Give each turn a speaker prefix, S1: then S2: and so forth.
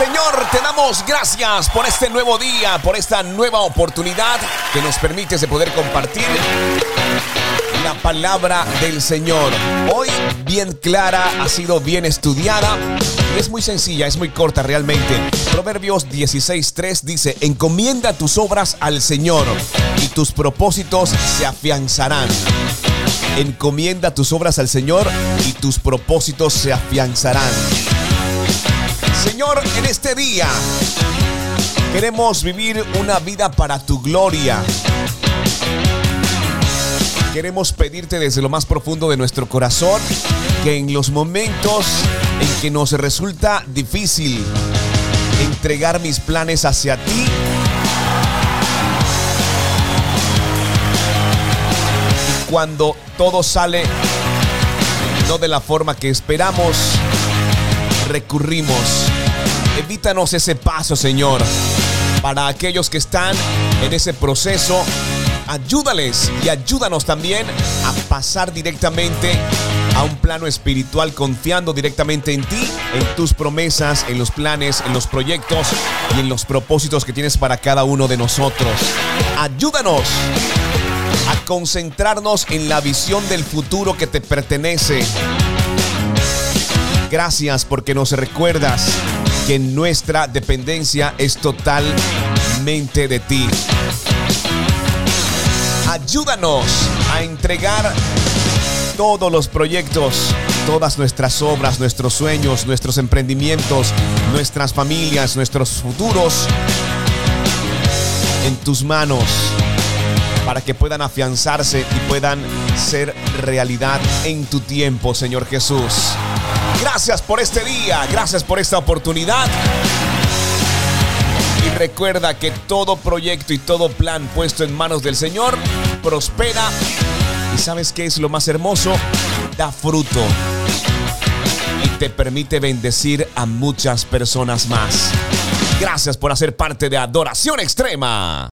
S1: Señor, te damos gracias por este nuevo día, por esta nueva oportunidad que nos permite de poder compartir la palabra del Señor. Hoy bien clara, ha sido bien estudiada es muy sencilla, es muy corta realmente. Proverbios 16.3 dice, encomienda tus obras al Señor y tus propósitos se afianzarán. Encomienda tus obras al Señor y tus propósitos se afianzarán. Señor, en este día queremos vivir una vida para tu gloria. Queremos pedirte desde lo más profundo de nuestro corazón que en los momentos en que nos resulta difícil entregar mis planes hacia ti, y cuando todo sale no de la forma que esperamos, recurrimos. Evítanos ese paso, Señor. Para aquellos que están en ese proceso, ayúdales y ayúdanos también a pasar directamente a un plano espiritual confiando directamente en ti, en tus promesas, en los planes, en los proyectos y en los propósitos que tienes para cada uno de nosotros. Ayúdanos a concentrarnos en la visión del futuro que te pertenece Gracias porque nos recuerdas que nuestra dependencia es totalmente de ti. Ayúdanos a entregar todos los proyectos, todas nuestras obras, nuestros sueños, nuestros emprendimientos, nuestras familias, nuestros futuros en tus manos para que puedan afianzarse y puedan ser realidad en tu tiempo, Señor Jesús. Gracias por este día, gracias por esta oportunidad. Y recuerda que todo proyecto y todo plan puesto en manos del Señor prospera. ¿Y sabes qué es lo más hermoso? Da fruto. Y te permite bendecir a muchas personas más. Gracias por hacer parte de Adoración Extrema.